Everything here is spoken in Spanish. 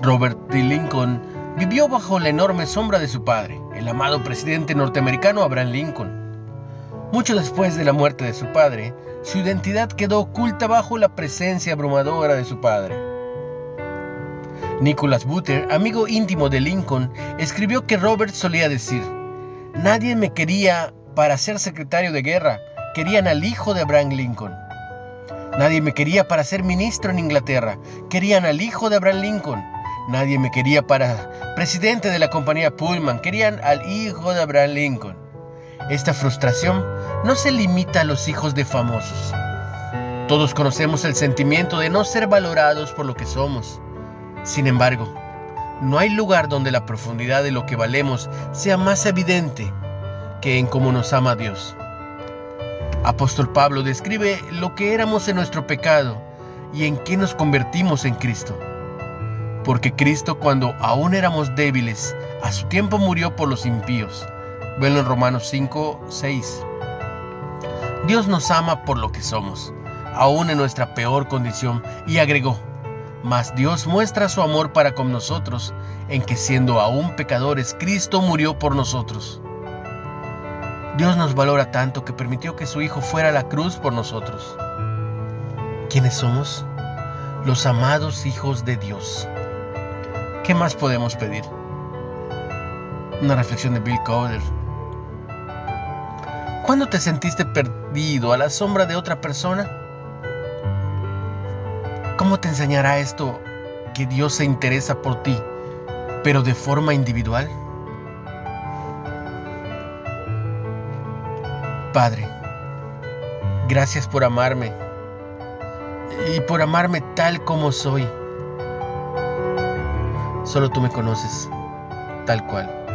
Robert D. Lincoln vivió bajo la enorme sombra de su padre, el amado presidente norteamericano Abraham Lincoln. Mucho después de la muerte de su padre, su identidad quedó oculta bajo la presencia abrumadora de su padre. Nicholas Butter, amigo íntimo de Lincoln, escribió que Robert solía decir, Nadie me quería para ser secretario de guerra, querían al hijo de Abraham Lincoln. Nadie me quería para ser ministro en Inglaterra, querían al hijo de Abraham Lincoln. Nadie me quería para presidente de la compañía Pullman, querían al hijo de Abraham Lincoln. Esta frustración no se limita a los hijos de famosos. Todos conocemos el sentimiento de no ser valorados por lo que somos. Sin embargo, no hay lugar donde la profundidad de lo que valemos sea más evidente que en cómo nos ama Dios. Apóstol Pablo describe lo que éramos en nuestro pecado y en qué nos convertimos en Cristo porque Cristo cuando aún éramos débiles, a su tiempo murió por los impíos. Venlo en Romanos 5, 6. Dios nos ama por lo que somos, aún en nuestra peor condición, y agregó, mas Dios muestra su amor para con nosotros, en que siendo aún pecadores, Cristo murió por nosotros. Dios nos valora tanto que permitió que su Hijo fuera a la cruz por nosotros. ¿Quiénes somos? Los amados hijos de Dios. ¿Qué más podemos pedir? Una reflexión de Bill Coder. ¿Cuándo te sentiste perdido a la sombra de otra persona? ¿Cómo te enseñará esto que Dios se interesa por ti, pero de forma individual? Padre, gracias por amarme y por amarme tal como soy. Solo tú me conoces, tal cual.